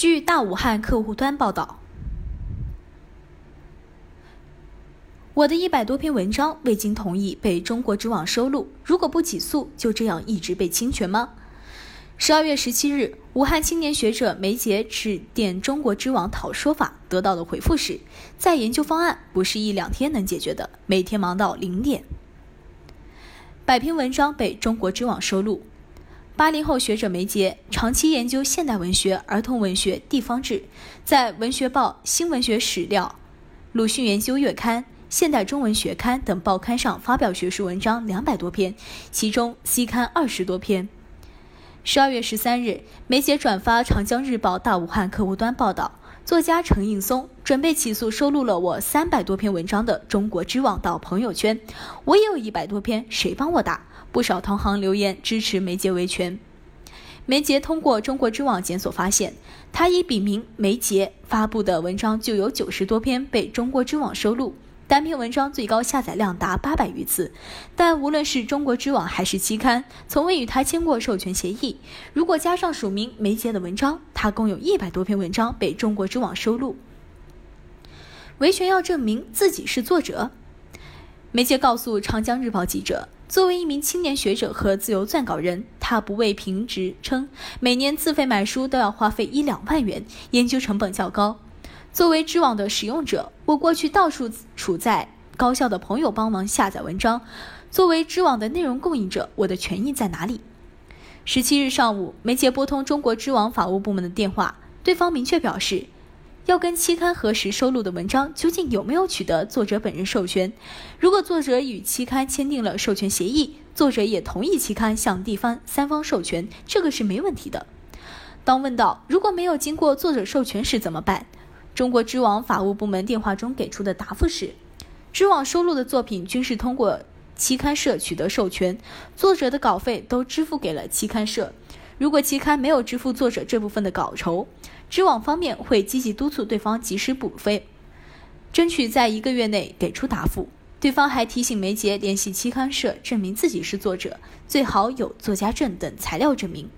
据大武汉客户端报道，我的一百多篇文章未经同意被中国知网收录，如果不起诉，就这样一直被侵权吗？十二月十七日，武汉青年学者梅杰致电中国知网讨说法，得到的回复是：在研究方案不是一两天能解决的，每天忙到零点。百篇文章被中国知网收录。八零后学者梅杰长期研究现代文学、儿童文学、地方志，在《文学报》《新文学史料》《鲁迅研究月刊》《现代中文学刊》等报刊上发表学术文章两百多篇，其中 C 刊二十多篇。十二月十三日，梅杰转发《长江日报》大武汉客户端报道，作家程应松准备起诉收录了我三百多篇文章的中国知网到朋友圈，我也有一百多篇，谁帮我打？不少同行留言支持梅杰维权。梅杰通过中国知网检索发现，他以笔名梅杰发布的文章就有九十多篇被中国知网收录，单篇文章最高下载量达八百余次。但无论是中国知网还是期刊，从未与他签过授权协议。如果加上署名梅杰的文章，他共有一百多篇文章被中国知网收录。维权要证明自己是作者。梅杰告诉长江日报记者。作为一名青年学者和自由撰稿人，他不为评职称，每年自费买书都要花费一两万元，研究成本较高。作为知网的使用者，我过去到处处在高校的朋友帮忙下载文章。作为知网的内容供应者，我的权益在哪里？十七日上午，梅杰拨通中国知网法务部门的电话，对方明确表示。要跟期刊核实收录的文章究竟有没有取得作者本人授权。如果作者与期刊签订了授权协议，作者也同意期刊向地方三方授权，这个是没问题的。当问到如果没有经过作者授权时怎么办，中国知网法务部门电话中给出的答复是：知网收录的作品均是通过期刊社取得授权，作者的稿费都支付给了期刊社。如果期刊没有支付作者这部分的稿酬，知网方面会积极督促对方及时补费，争取在一个月内给出答复。对方还提醒梅杰联系期刊社，证明自己是作者，最好有作家证等材料证明。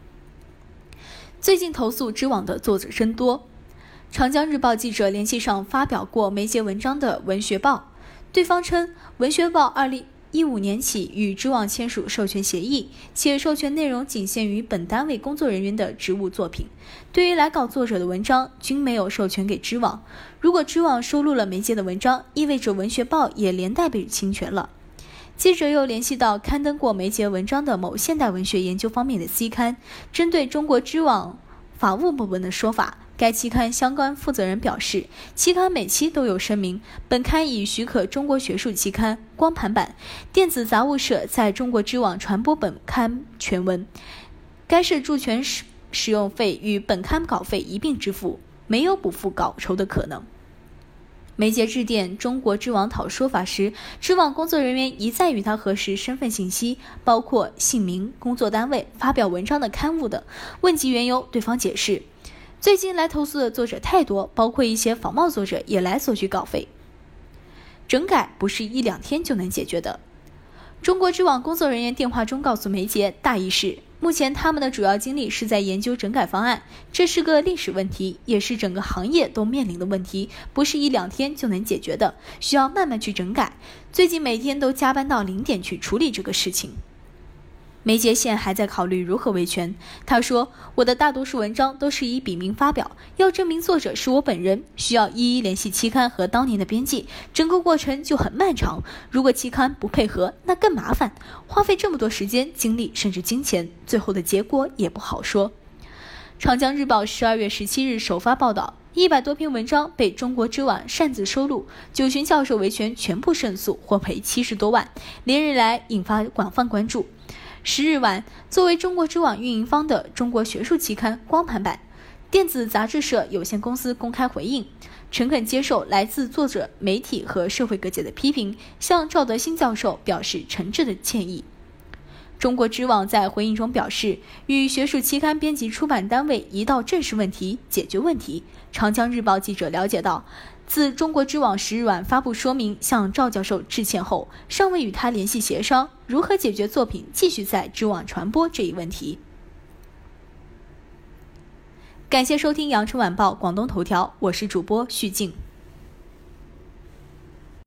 最近投诉知网的作者真多，长江日报记者联系上发表过梅杰文章的文学报，对方称文学报二零。一五年起与知网签署授权协议，且授权内容仅限于本单位工作人员的职务作品。对于来稿作者的文章，均没有授权给知网。如果知网收录了媒介的文章，意味着文学报也连带被侵权了。记者又联系到刊登过媒介文章的某现代文学研究方面的 C 刊，针对中国知网法务部门的说法。该期刊相关负责人表示，期刊每期都有声明，本刊已许可中国学术期刊光盘版、电子杂物社在中国知网传播本刊全文，该社著权使使用费与本刊稿费一并支付，没有补付稿酬的可能。梅杰致电中国知网讨说法时，知网工作人员一再与他核实身份信息，包括姓名、工作单位、发表文章的刊物等。问及缘由，对方解释。最近来投诉的作者太多，包括一些仿冒作者也来索取稿费。整改不是一两天就能解决的。中国知网工作人员电话中告诉梅杰，大意是目前他们的主要精力是在研究整改方案，这是个历史问题，也是整个行业都面临的问题，不是一两天就能解决的，需要慢慢去整改。最近每天都加班到零点去处理这个事情。梅杰现还在考虑如何维权。他说：“我的大多数文章都是以笔名发表，要证明作者是我本人，需要一一联系期刊和当年的编辑，整个过程就很漫长。如果期刊不配合，那更麻烦，花费这么多时间、精力甚至金钱，最后的结果也不好说。”长江日报十二月十七日首发报道，一百多篇文章被中国知网擅自收录，九旬教授维权全部胜诉，获赔七十多万，连日来引发广泛关注。十日晚，作为中国知网运营方的中国学术期刊光盘版电子杂志社有限公司公开回应，诚恳接受来自作者、媒体和社会各界的批评，向赵德新教授表示诚挚的歉意。中国知网在回应中表示，与学术期刊编辑出版单位一道正视问题、解决问题。长江日报记者了解到。自中国知网十日晚发布说明，向赵教授致歉后，尚未与他联系协商如何解决作品继续在知网传播这一问题。感谢收听羊城晚报广东头条，我是主播徐静。